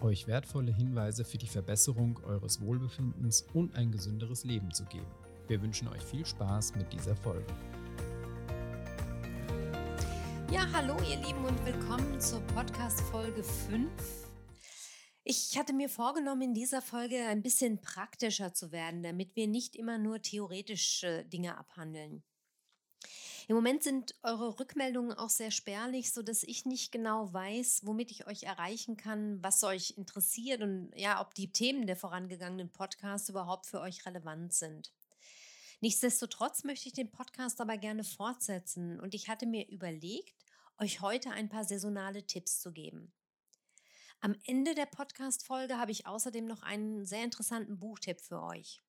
euch wertvolle Hinweise für die Verbesserung eures Wohlbefindens und ein gesünderes Leben zu geben. Wir wünschen euch viel Spaß mit dieser Folge. Ja, hallo ihr Lieben und willkommen zur Podcast Folge 5. Ich hatte mir vorgenommen, in dieser Folge ein bisschen praktischer zu werden, damit wir nicht immer nur theoretische Dinge abhandeln. Im Moment sind eure Rückmeldungen auch sehr spärlich, so dass ich nicht genau weiß, womit ich euch erreichen kann, was euch interessiert und ja, ob die Themen der vorangegangenen Podcasts überhaupt für euch relevant sind. Nichtsdestotrotz möchte ich den Podcast aber gerne fortsetzen und ich hatte mir überlegt, euch heute ein paar saisonale Tipps zu geben. Am Ende der Podcast-Folge habe ich außerdem noch einen sehr interessanten Buchtipp für euch.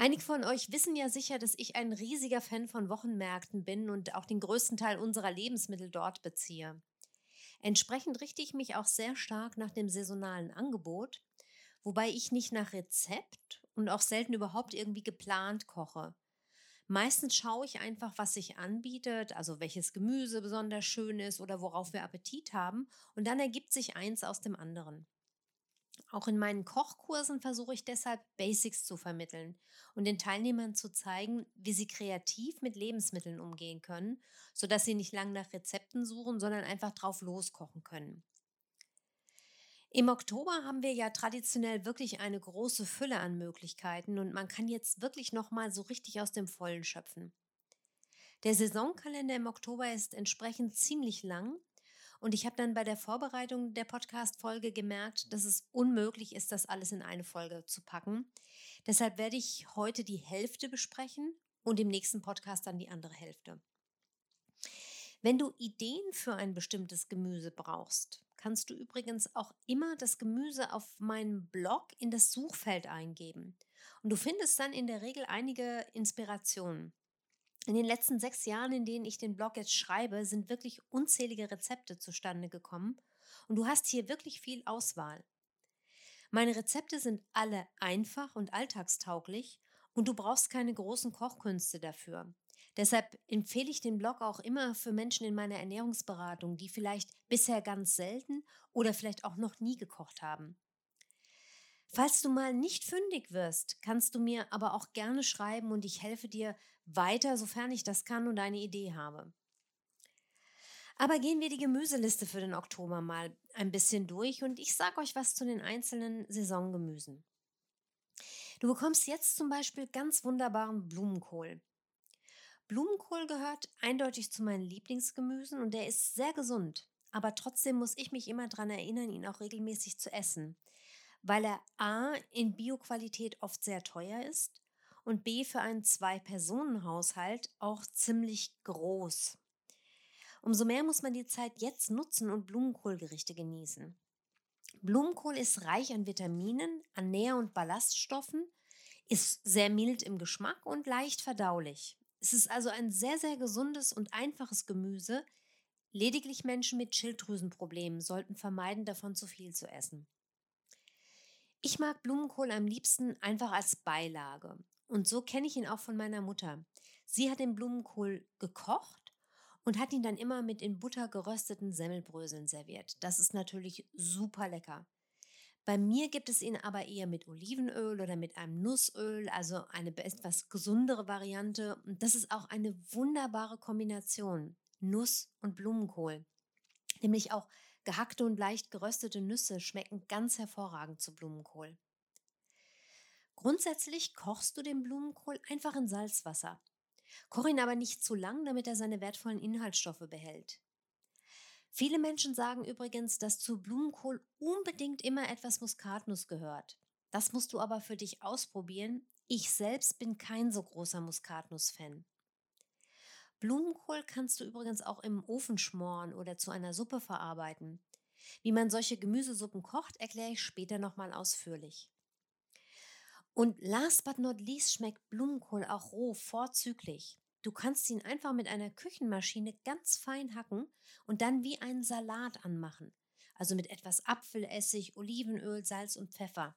Einige von euch wissen ja sicher, dass ich ein riesiger Fan von Wochenmärkten bin und auch den größten Teil unserer Lebensmittel dort beziehe. Entsprechend richte ich mich auch sehr stark nach dem saisonalen Angebot, wobei ich nicht nach Rezept und auch selten überhaupt irgendwie geplant koche. Meistens schaue ich einfach, was sich anbietet, also welches Gemüse besonders schön ist oder worauf wir Appetit haben, und dann ergibt sich eins aus dem anderen. Auch in meinen Kochkursen versuche ich deshalb Basics zu vermitteln und den Teilnehmern zu zeigen, wie sie kreativ mit Lebensmitteln umgehen können, sodass sie nicht lang nach Rezepten suchen, sondern einfach drauf loskochen können. Im Oktober haben wir ja traditionell wirklich eine große Fülle an Möglichkeiten und man kann jetzt wirklich noch mal so richtig aus dem Vollen schöpfen. Der Saisonkalender im Oktober ist entsprechend ziemlich lang und ich habe dann bei der Vorbereitung der Podcast-Folge gemerkt, dass es unmöglich ist, das alles in eine Folge zu packen. Deshalb werde ich heute die Hälfte besprechen und im nächsten Podcast dann die andere Hälfte. Wenn du Ideen für ein bestimmtes Gemüse brauchst, kannst du übrigens auch immer das Gemüse auf meinem Blog in das Suchfeld eingeben. Und du findest dann in der Regel einige Inspirationen. In den letzten sechs Jahren, in denen ich den Blog jetzt schreibe, sind wirklich unzählige Rezepte zustande gekommen und du hast hier wirklich viel Auswahl. Meine Rezepte sind alle einfach und alltagstauglich und du brauchst keine großen Kochkünste dafür. Deshalb empfehle ich den Blog auch immer für Menschen in meiner Ernährungsberatung, die vielleicht bisher ganz selten oder vielleicht auch noch nie gekocht haben. Falls du mal nicht fündig wirst, kannst du mir aber auch gerne schreiben und ich helfe dir weiter, sofern ich das kann und eine Idee habe. Aber gehen wir die Gemüseliste für den Oktober mal ein bisschen durch und ich sage euch was zu den einzelnen Saisongemüsen. Du bekommst jetzt zum Beispiel ganz wunderbaren Blumenkohl. Blumenkohl gehört eindeutig zu meinen Lieblingsgemüsen und der ist sehr gesund. Aber trotzdem muss ich mich immer daran erinnern, ihn auch regelmäßig zu essen weil er a. in Bioqualität oft sehr teuer ist und b. für einen Zwei-Personen-Haushalt auch ziemlich groß. Umso mehr muss man die Zeit jetzt nutzen und Blumenkohlgerichte genießen. Blumenkohl ist reich an Vitaminen, an Nähr- und Ballaststoffen, ist sehr mild im Geschmack und leicht verdaulich. Es ist also ein sehr, sehr gesundes und einfaches Gemüse. Lediglich Menschen mit Schilddrüsenproblemen sollten vermeiden, davon zu viel zu essen. Ich mag Blumenkohl am liebsten einfach als Beilage. Und so kenne ich ihn auch von meiner Mutter. Sie hat den Blumenkohl gekocht und hat ihn dann immer mit in Butter gerösteten Semmelbröseln serviert. Das ist natürlich super lecker. Bei mir gibt es ihn aber eher mit Olivenöl oder mit einem Nussöl, also eine etwas gesundere Variante. Und das ist auch eine wunderbare Kombination. Nuss und Blumenkohl. Nämlich auch Gehackte und leicht geröstete Nüsse schmecken ganz hervorragend zu Blumenkohl. Grundsätzlich kochst du den Blumenkohl einfach in Salzwasser. Koch ihn aber nicht zu lang, damit er seine wertvollen Inhaltsstoffe behält. Viele Menschen sagen übrigens, dass zu Blumenkohl unbedingt immer etwas Muskatnuss gehört. Das musst du aber für dich ausprobieren. Ich selbst bin kein so großer Muskatnuss-Fan. Blumenkohl kannst du übrigens auch im Ofen schmoren oder zu einer Suppe verarbeiten. Wie man solche Gemüsesuppen kocht, erkläre ich später nochmal ausführlich. Und last but not least schmeckt Blumenkohl auch roh vorzüglich. Du kannst ihn einfach mit einer Küchenmaschine ganz fein hacken und dann wie einen Salat anmachen. Also mit etwas Apfelessig, Olivenöl, Salz und Pfeffer.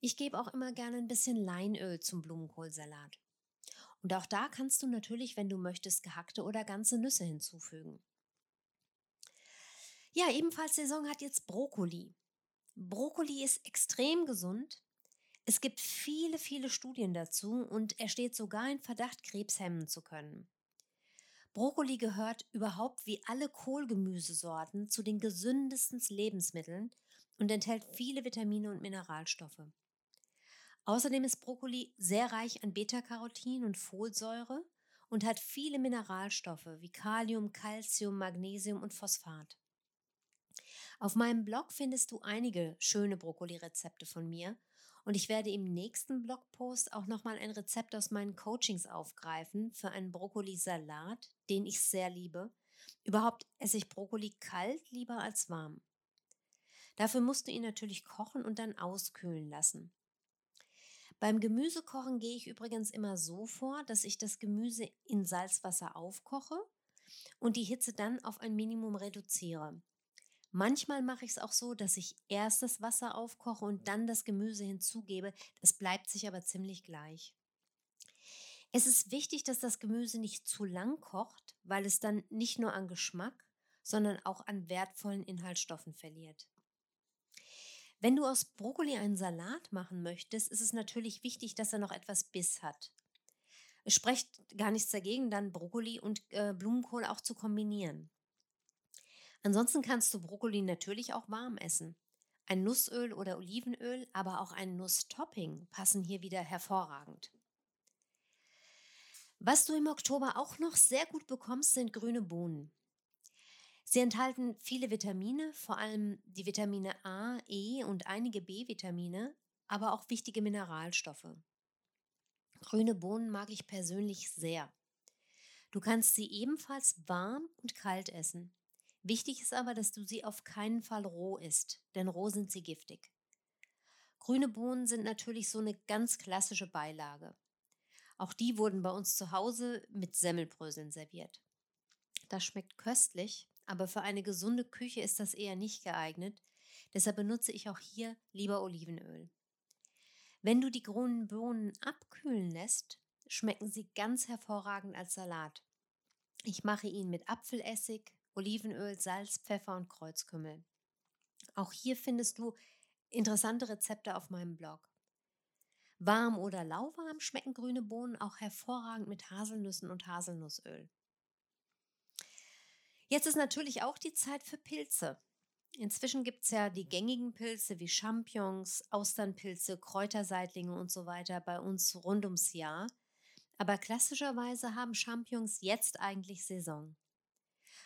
Ich gebe auch immer gerne ein bisschen Leinöl zum Blumenkohlsalat. Und auch da kannst du natürlich, wenn du möchtest, gehackte oder ganze Nüsse hinzufügen. Ja, ebenfalls Saison hat jetzt Brokkoli. Brokkoli ist extrem gesund. Es gibt viele, viele Studien dazu und er steht sogar in Verdacht, Krebs hemmen zu können. Brokkoli gehört überhaupt wie alle Kohlgemüsesorten zu den gesündesten Lebensmitteln und enthält viele Vitamine und Mineralstoffe. Außerdem ist Brokkoli sehr reich an Beta-Carotin und Folsäure und hat viele Mineralstoffe wie Kalium, Calcium, Magnesium und Phosphat. Auf meinem Blog findest du einige schöne Brokkoli-Rezepte von mir und ich werde im nächsten Blogpost auch nochmal ein Rezept aus meinen Coachings aufgreifen für einen Brokkoli-Salat, den ich sehr liebe. Überhaupt esse ich Brokkoli kalt lieber als warm. Dafür musst du ihn natürlich kochen und dann auskühlen lassen. Beim Gemüsekochen gehe ich übrigens immer so vor, dass ich das Gemüse in Salzwasser aufkoche und die Hitze dann auf ein Minimum reduziere. Manchmal mache ich es auch so, dass ich erst das Wasser aufkoche und dann das Gemüse hinzugebe. Das bleibt sich aber ziemlich gleich. Es ist wichtig, dass das Gemüse nicht zu lang kocht, weil es dann nicht nur an Geschmack, sondern auch an wertvollen Inhaltsstoffen verliert. Wenn du aus Brokkoli einen Salat machen möchtest, ist es natürlich wichtig, dass er noch etwas Biss hat. Es spricht gar nichts dagegen, dann Brokkoli und äh, Blumenkohl auch zu kombinieren. Ansonsten kannst du Brokkoli natürlich auch warm essen. Ein Nussöl oder Olivenöl, aber auch ein Nusstopping passen hier wieder hervorragend. Was du im Oktober auch noch sehr gut bekommst, sind grüne Bohnen. Sie enthalten viele Vitamine, vor allem die Vitamine A, E und einige B-Vitamine, aber auch wichtige Mineralstoffe. Grüne Bohnen mag ich persönlich sehr. Du kannst sie ebenfalls warm und kalt essen. Wichtig ist aber, dass du sie auf keinen Fall roh isst, denn roh sind sie giftig. Grüne Bohnen sind natürlich so eine ganz klassische Beilage. Auch die wurden bei uns zu Hause mit Semmelbröseln serviert. Das schmeckt köstlich, aber für eine gesunde Küche ist das eher nicht geeignet. Deshalb benutze ich auch hier lieber Olivenöl. Wenn du die grünen Bohnen abkühlen lässt, schmecken sie ganz hervorragend als Salat. Ich mache ihn mit Apfelessig, Olivenöl, Salz, Pfeffer und Kreuzkümmel. Auch hier findest du interessante Rezepte auf meinem Blog. Warm oder lauwarm schmecken grüne Bohnen auch hervorragend mit Haselnüssen und Haselnussöl. Jetzt ist natürlich auch die Zeit für Pilze. Inzwischen gibt es ja die gängigen Pilze wie Champignons, Austernpilze, Kräuterseitlinge und so weiter bei uns rund ums Jahr. Aber klassischerweise haben Champignons jetzt eigentlich Saison.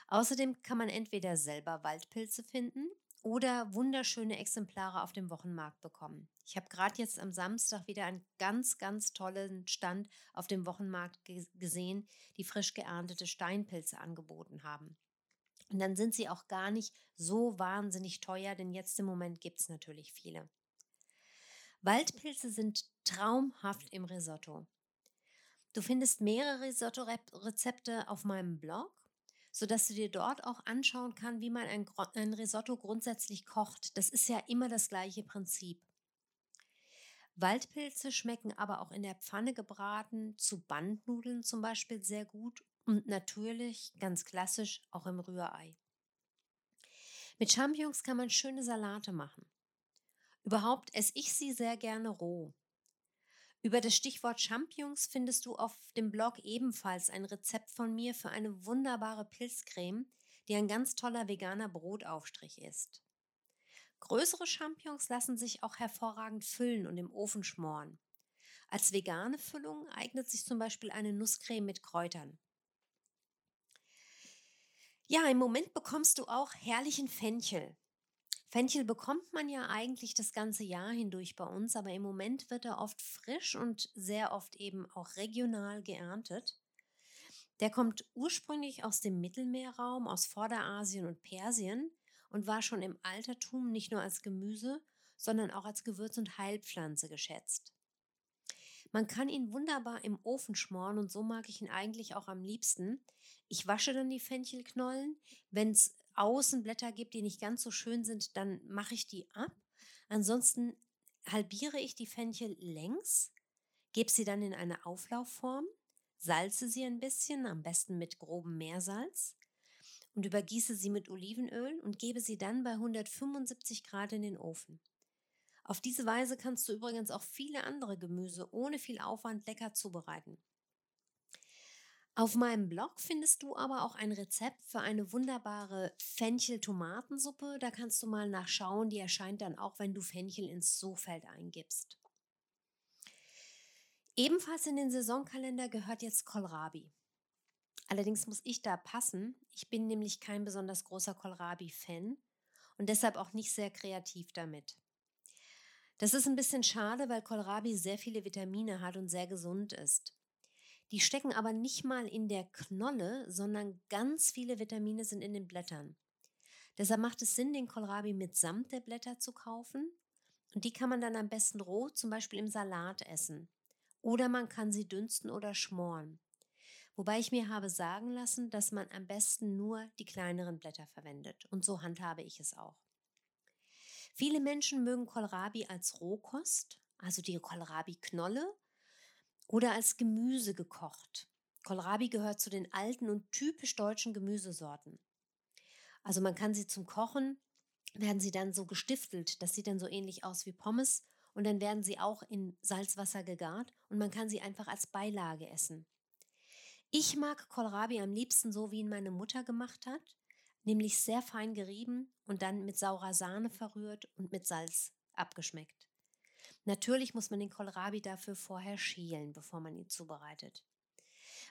Außerdem kann man entweder selber Waldpilze finden oder wunderschöne Exemplare auf dem Wochenmarkt bekommen. Ich habe gerade jetzt am Samstag wieder einen ganz, ganz tollen Stand auf dem Wochenmarkt gesehen, die frisch geerntete Steinpilze angeboten haben. Und dann sind sie auch gar nicht so wahnsinnig teuer, denn jetzt im Moment gibt es natürlich viele. Waldpilze sind traumhaft im Risotto. Du findest mehrere Risotto-Rezepte auf meinem Blog, sodass du dir dort auch anschauen kannst, wie man ein, ein Risotto grundsätzlich kocht. Das ist ja immer das gleiche Prinzip. Waldpilze schmecken aber auch in der Pfanne gebraten, zu Bandnudeln zum Beispiel sehr gut und natürlich, ganz klassisch, auch im Rührei. Mit Champignons kann man schöne Salate machen. Überhaupt esse ich sie sehr gerne roh. Über das Stichwort Champignons findest du auf dem Blog ebenfalls ein Rezept von mir für eine wunderbare Pilzcreme, die ein ganz toller veganer Brotaufstrich ist. Größere Champignons lassen sich auch hervorragend füllen und im Ofen schmoren. Als vegane Füllung eignet sich zum Beispiel eine Nusscreme mit Kräutern. Ja, im Moment bekommst du auch herrlichen Fenchel. Fenchel bekommt man ja eigentlich das ganze Jahr hindurch bei uns, aber im Moment wird er oft frisch und sehr oft eben auch regional geerntet. Der kommt ursprünglich aus dem Mittelmeerraum, aus Vorderasien und Persien und war schon im Altertum nicht nur als Gemüse, sondern auch als Gewürz- und Heilpflanze geschätzt. Man kann ihn wunderbar im Ofen schmoren und so mag ich ihn eigentlich auch am liebsten. Ich wasche dann die Fenchelknollen. Wenn es Außenblätter gibt, die nicht ganz so schön sind, dann mache ich die ab. Ansonsten halbiere ich die Fenchel längs, gebe sie dann in eine Auflaufform, salze sie ein bisschen, am besten mit grobem Meersalz und übergieße sie mit Olivenöl und gebe sie dann bei 175 Grad in den Ofen. Auf diese Weise kannst du übrigens auch viele andere Gemüse ohne viel Aufwand lecker zubereiten. Auf meinem Blog findest du aber auch ein Rezept für eine wunderbare Fenchel-Tomatensuppe. Da kannst du mal nachschauen. Die erscheint dann auch, wenn du Fenchel ins Suchfeld eingibst. Ebenfalls in den Saisonkalender gehört jetzt Kohlrabi. Allerdings muss ich da passen. Ich bin nämlich kein besonders großer Kohlrabi-Fan und deshalb auch nicht sehr kreativ damit. Das ist ein bisschen schade, weil Kohlrabi sehr viele Vitamine hat und sehr gesund ist. Die stecken aber nicht mal in der Knolle, sondern ganz viele Vitamine sind in den Blättern. Deshalb macht es Sinn, den Kohlrabi mitsamt der Blätter zu kaufen. Und die kann man dann am besten roh, zum Beispiel im Salat essen. Oder man kann sie dünsten oder schmoren. Wobei ich mir habe sagen lassen, dass man am besten nur die kleineren Blätter verwendet. Und so handhabe ich es auch. Viele Menschen mögen Kohlrabi als Rohkost, also die Kohlrabi-Knolle, oder als Gemüse gekocht. Kohlrabi gehört zu den alten und typisch deutschen Gemüsesorten. Also man kann sie zum Kochen, werden sie dann so gestiftelt, das sieht dann so ähnlich aus wie Pommes und dann werden sie auch in Salzwasser gegart und man kann sie einfach als Beilage essen. Ich mag Kohlrabi am liebsten so, wie ihn meine Mutter gemacht hat nämlich sehr fein gerieben und dann mit saurer Sahne verrührt und mit Salz abgeschmeckt. Natürlich muss man den Kohlrabi dafür vorher schälen, bevor man ihn zubereitet.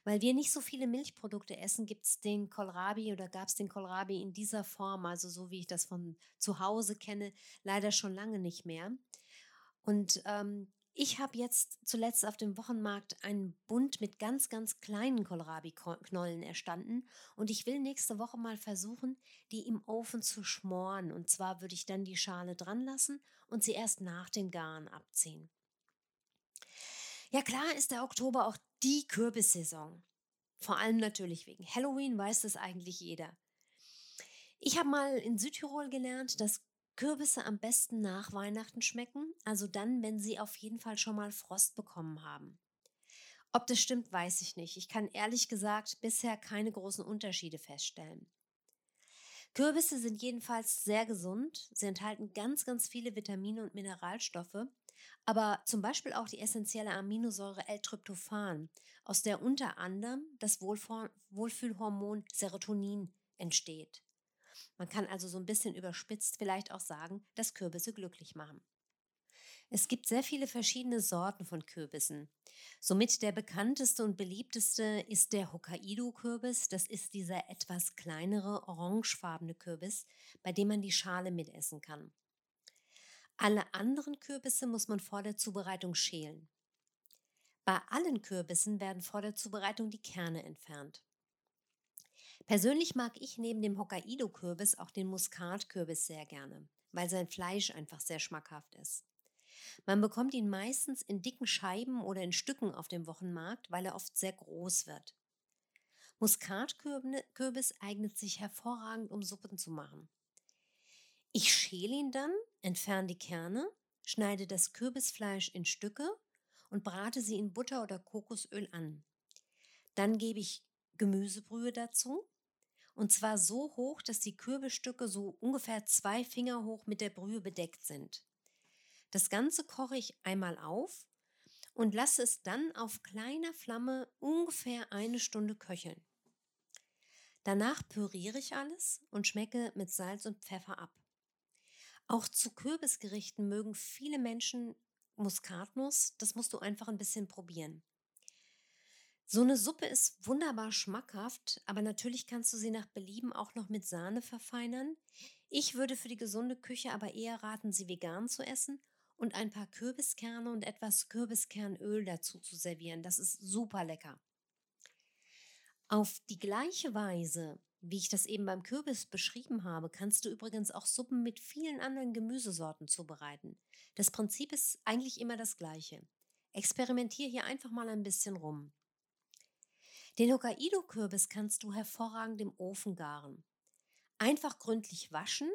Weil wir nicht so viele Milchprodukte essen, gibt es den Kohlrabi oder gab es den Kohlrabi in dieser Form, also so wie ich das von zu Hause kenne, leider schon lange nicht mehr. Und ähm, ich habe jetzt zuletzt auf dem Wochenmarkt einen Bund mit ganz, ganz kleinen Kohlrabi-Knollen erstanden und ich will nächste Woche mal versuchen, die im Ofen zu schmoren. Und zwar würde ich dann die Schale dran lassen und sie erst nach dem Garen abziehen. Ja klar ist der Oktober auch die Kürbissaison. Vor allem natürlich wegen Halloween weiß das eigentlich jeder. Ich habe mal in Südtirol gelernt, dass Kürbisse am besten nach Weihnachten schmecken, also dann, wenn sie auf jeden Fall schon mal Frost bekommen haben. Ob das stimmt, weiß ich nicht. Ich kann ehrlich gesagt bisher keine großen Unterschiede feststellen. Kürbisse sind jedenfalls sehr gesund. Sie enthalten ganz, ganz viele Vitamine und Mineralstoffe, aber zum Beispiel auch die essentielle Aminosäure L-Tryptophan, aus der unter anderem das Wohlfühlhormon Serotonin entsteht. Man kann also so ein bisschen überspitzt vielleicht auch sagen, dass Kürbisse glücklich machen. Es gibt sehr viele verschiedene Sorten von Kürbissen. Somit der bekannteste und beliebteste ist der Hokkaido-Kürbis. Das ist dieser etwas kleinere, orangefarbene Kürbis, bei dem man die Schale mitessen kann. Alle anderen Kürbisse muss man vor der Zubereitung schälen. Bei allen Kürbissen werden vor der Zubereitung die Kerne entfernt. Persönlich mag ich neben dem Hokkaido-Kürbis auch den Muskatkürbis sehr gerne, weil sein Fleisch einfach sehr schmackhaft ist. Man bekommt ihn meistens in dicken Scheiben oder in Stücken auf dem Wochenmarkt, weil er oft sehr groß wird. Muskatkürbis eignet sich hervorragend, um Suppen zu machen. Ich schäle ihn dann, entferne die Kerne, schneide das Kürbisfleisch in Stücke und brate sie in Butter oder Kokosöl an. Dann gebe ich Gemüsebrühe dazu, und zwar so hoch, dass die Kürbisstücke so ungefähr zwei Finger hoch mit der Brühe bedeckt sind. Das Ganze koche ich einmal auf und lasse es dann auf kleiner Flamme ungefähr eine Stunde köcheln. Danach püriere ich alles und schmecke mit Salz und Pfeffer ab. Auch zu Kürbisgerichten mögen viele Menschen Muskatnuss, das musst du einfach ein bisschen probieren. So eine Suppe ist wunderbar schmackhaft, aber natürlich kannst du sie nach Belieben auch noch mit Sahne verfeinern. Ich würde für die gesunde Küche aber eher raten, sie vegan zu essen und ein paar Kürbiskerne und etwas Kürbiskernöl dazu zu servieren. Das ist super lecker. Auf die gleiche Weise, wie ich das eben beim Kürbis beschrieben habe, kannst du übrigens auch Suppen mit vielen anderen Gemüsesorten zubereiten. Das Prinzip ist eigentlich immer das gleiche. Experimentier hier einfach mal ein bisschen rum. Den Hokkaido-Kürbis kannst du hervorragend im Ofen garen. Einfach gründlich waschen.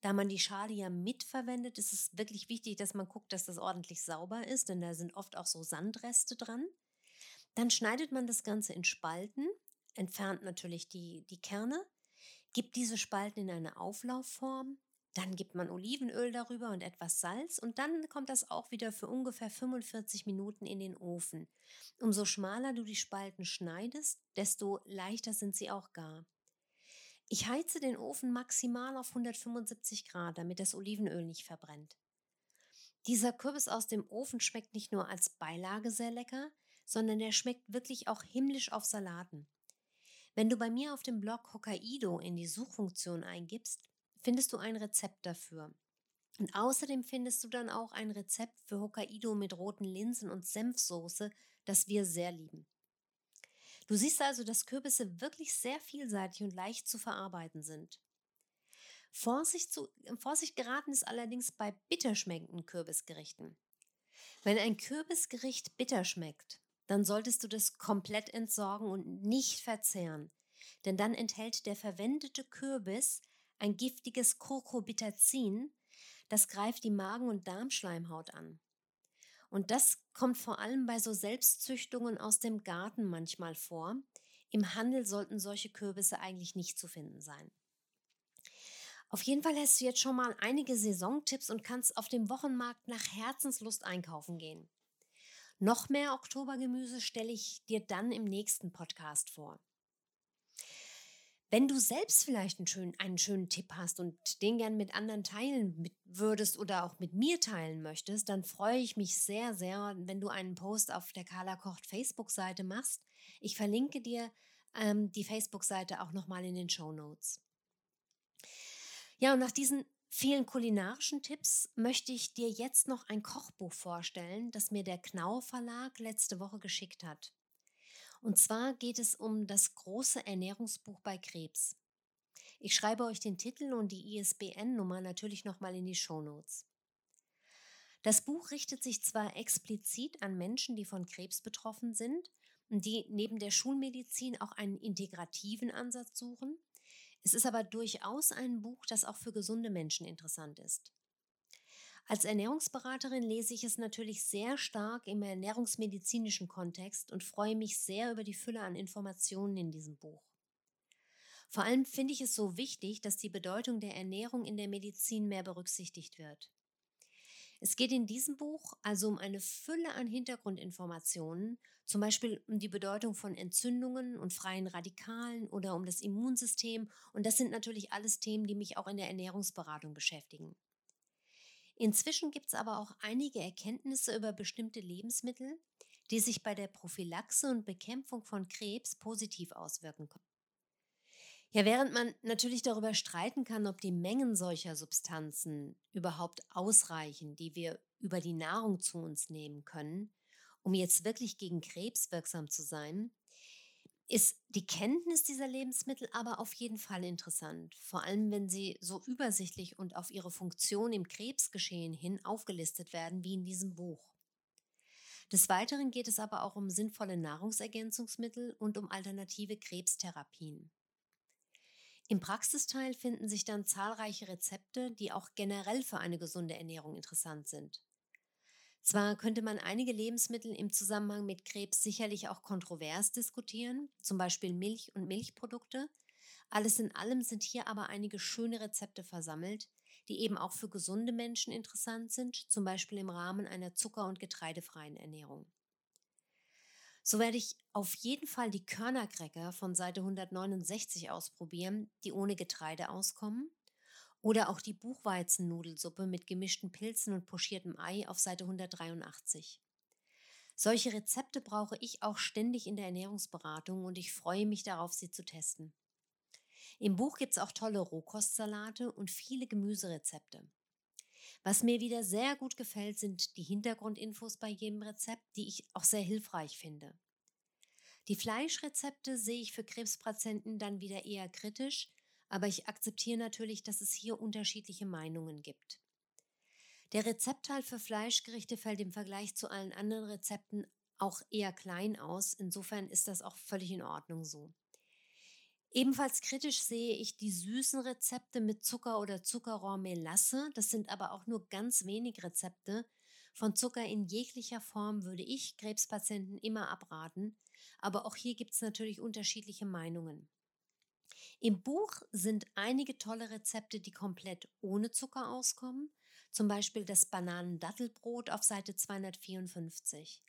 Da man die Schale ja mitverwendet, ist es wirklich wichtig, dass man guckt, dass das ordentlich sauber ist, denn da sind oft auch so Sandreste dran. Dann schneidet man das Ganze in Spalten entfernt natürlich die, die Kerne, gibt diese Spalten in eine Auflaufform, dann gibt man Olivenöl darüber und etwas Salz und dann kommt das auch wieder für ungefähr 45 Minuten in den Ofen. Umso schmaler du die Spalten schneidest, desto leichter sind sie auch gar. Ich heize den Ofen maximal auf 175 Grad, damit das Olivenöl nicht verbrennt. Dieser Kürbis aus dem Ofen schmeckt nicht nur als Beilage sehr lecker, sondern der schmeckt wirklich auch himmlisch auf Salaten. Wenn du bei mir auf dem Blog Hokkaido in die Suchfunktion eingibst, findest du ein Rezept dafür. Und außerdem findest du dann auch ein Rezept für Hokkaido mit roten Linsen und Senfsoße, das wir sehr lieben. Du siehst also, dass Kürbisse wirklich sehr vielseitig und leicht zu verarbeiten sind. Vorsicht, zu, Vorsicht geraten ist allerdings bei bitterschmeckenden Kürbisgerichten. Wenn ein Kürbisgericht bitter schmeckt, dann solltest du das komplett entsorgen und nicht verzehren. Denn dann enthält der verwendete Kürbis ein giftiges Kurkobitazin, das greift die Magen- und Darmschleimhaut an. Und das kommt vor allem bei so Selbstzüchtungen aus dem Garten manchmal vor. Im Handel sollten solche Kürbisse eigentlich nicht zu finden sein. Auf jeden Fall hast du jetzt schon mal einige Saisontipps und kannst auf dem Wochenmarkt nach Herzenslust einkaufen gehen. Noch mehr Oktobergemüse stelle ich dir dann im nächsten Podcast vor. Wenn du selbst vielleicht einen schönen, einen schönen Tipp hast und den gern mit anderen teilen würdest oder auch mit mir teilen möchtest, dann freue ich mich sehr, sehr, wenn du einen Post auf der Carla Kocht Facebook-Seite machst. Ich verlinke dir ähm, die Facebook-Seite auch nochmal in den Show Notes. Ja, und nach diesen vielen kulinarischen Tipps möchte ich dir jetzt noch ein Kochbuch vorstellen, das mir der Knau Verlag letzte Woche geschickt hat. Und zwar geht es um das große Ernährungsbuch bei Krebs. Ich schreibe euch den Titel und die ISBN-Nummer natürlich nochmal in die Shownotes. Das Buch richtet sich zwar explizit an Menschen, die von Krebs betroffen sind und die neben der Schulmedizin auch einen integrativen Ansatz suchen, es ist aber durchaus ein Buch, das auch für gesunde Menschen interessant ist. Als Ernährungsberaterin lese ich es natürlich sehr stark im ernährungsmedizinischen Kontext und freue mich sehr über die Fülle an Informationen in diesem Buch. Vor allem finde ich es so wichtig, dass die Bedeutung der Ernährung in der Medizin mehr berücksichtigt wird. Es geht in diesem Buch also um eine Fülle an Hintergrundinformationen, zum Beispiel um die Bedeutung von Entzündungen und freien Radikalen oder um das Immunsystem. Und das sind natürlich alles Themen, die mich auch in der Ernährungsberatung beschäftigen. Inzwischen gibt es aber auch einige Erkenntnisse über bestimmte Lebensmittel, die sich bei der Prophylaxe und Bekämpfung von Krebs positiv auswirken können. Ja, während man natürlich darüber streiten kann, ob die Mengen solcher Substanzen überhaupt ausreichen, die wir über die Nahrung zu uns nehmen können, um jetzt wirklich gegen Krebs wirksam zu sein, ist die Kenntnis dieser Lebensmittel aber auf jeden Fall interessant, vor allem wenn sie so übersichtlich und auf ihre Funktion im Krebsgeschehen hin aufgelistet werden wie in diesem Buch. Des Weiteren geht es aber auch um sinnvolle Nahrungsergänzungsmittel und um alternative Krebstherapien. Im Praxisteil finden sich dann zahlreiche Rezepte, die auch generell für eine gesunde Ernährung interessant sind. Zwar könnte man einige Lebensmittel im Zusammenhang mit Krebs sicherlich auch kontrovers diskutieren, zum Beispiel Milch und Milchprodukte. Alles in allem sind hier aber einige schöne Rezepte versammelt, die eben auch für gesunde Menschen interessant sind, zum Beispiel im Rahmen einer zucker- und getreidefreien Ernährung. So werde ich auf jeden Fall die Körnercracker von Seite 169 ausprobieren, die ohne Getreide auskommen. Oder auch die Buchweizennudelsuppe mit gemischten Pilzen und pochiertem Ei auf Seite 183. Solche Rezepte brauche ich auch ständig in der Ernährungsberatung und ich freue mich darauf, sie zu testen. Im Buch gibt es auch tolle Rohkostsalate und viele Gemüserezepte. Was mir wieder sehr gut gefällt, sind die Hintergrundinfos bei jedem Rezept, die ich auch sehr hilfreich finde. Die Fleischrezepte sehe ich für Krebspatienten dann wieder eher kritisch, aber ich akzeptiere natürlich, dass es hier unterschiedliche Meinungen gibt. Der Rezeptteil für Fleischgerichte fällt im Vergleich zu allen anderen Rezepten auch eher klein aus, insofern ist das auch völlig in Ordnung so. Ebenfalls kritisch sehe ich die süßen Rezepte mit Zucker oder Zuckerrohrmelasse. Das sind aber auch nur ganz wenig Rezepte. Von Zucker in jeglicher Form würde ich Krebspatienten immer abraten. Aber auch hier gibt es natürlich unterschiedliche Meinungen. Im Buch sind einige tolle Rezepte, die komplett ohne Zucker auskommen. Zum Beispiel das Bananen-Dattelbrot auf Seite 254.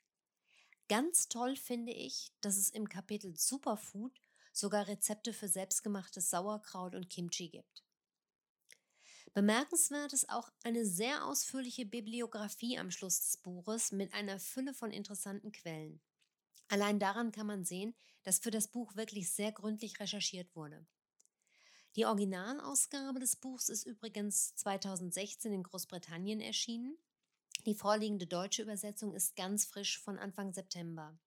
Ganz toll finde ich, dass es im Kapitel Superfood sogar Rezepte für selbstgemachtes Sauerkraut und Kimchi gibt. Bemerkenswert ist auch eine sehr ausführliche Bibliografie am Schluss des Buches mit einer Fülle von interessanten Quellen. Allein daran kann man sehen, dass für das Buch wirklich sehr gründlich recherchiert wurde. Die Originalausgabe des Buchs ist übrigens 2016 in Großbritannien erschienen. Die vorliegende deutsche Übersetzung ist ganz frisch von Anfang September.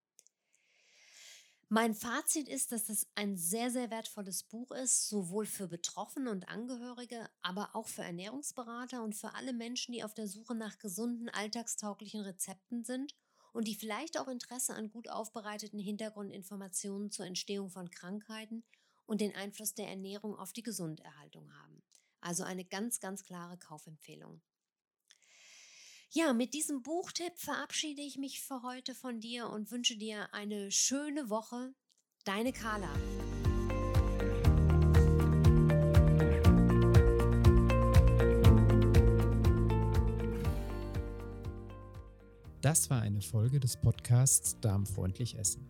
Mein Fazit ist, dass es ein sehr, sehr wertvolles Buch ist, sowohl für Betroffene und Angehörige, aber auch für Ernährungsberater und für alle Menschen, die auf der Suche nach gesunden, alltagstauglichen Rezepten sind und die vielleicht auch Interesse an gut aufbereiteten Hintergrundinformationen zur Entstehung von Krankheiten und den Einfluss der Ernährung auf die Gesunderhaltung haben. Also eine ganz, ganz klare Kaufempfehlung. Ja, mit diesem Buchtipp verabschiede ich mich für heute von dir und wünsche dir eine schöne Woche. Deine Carla. Das war eine Folge des Podcasts Darmfreundlich Essen.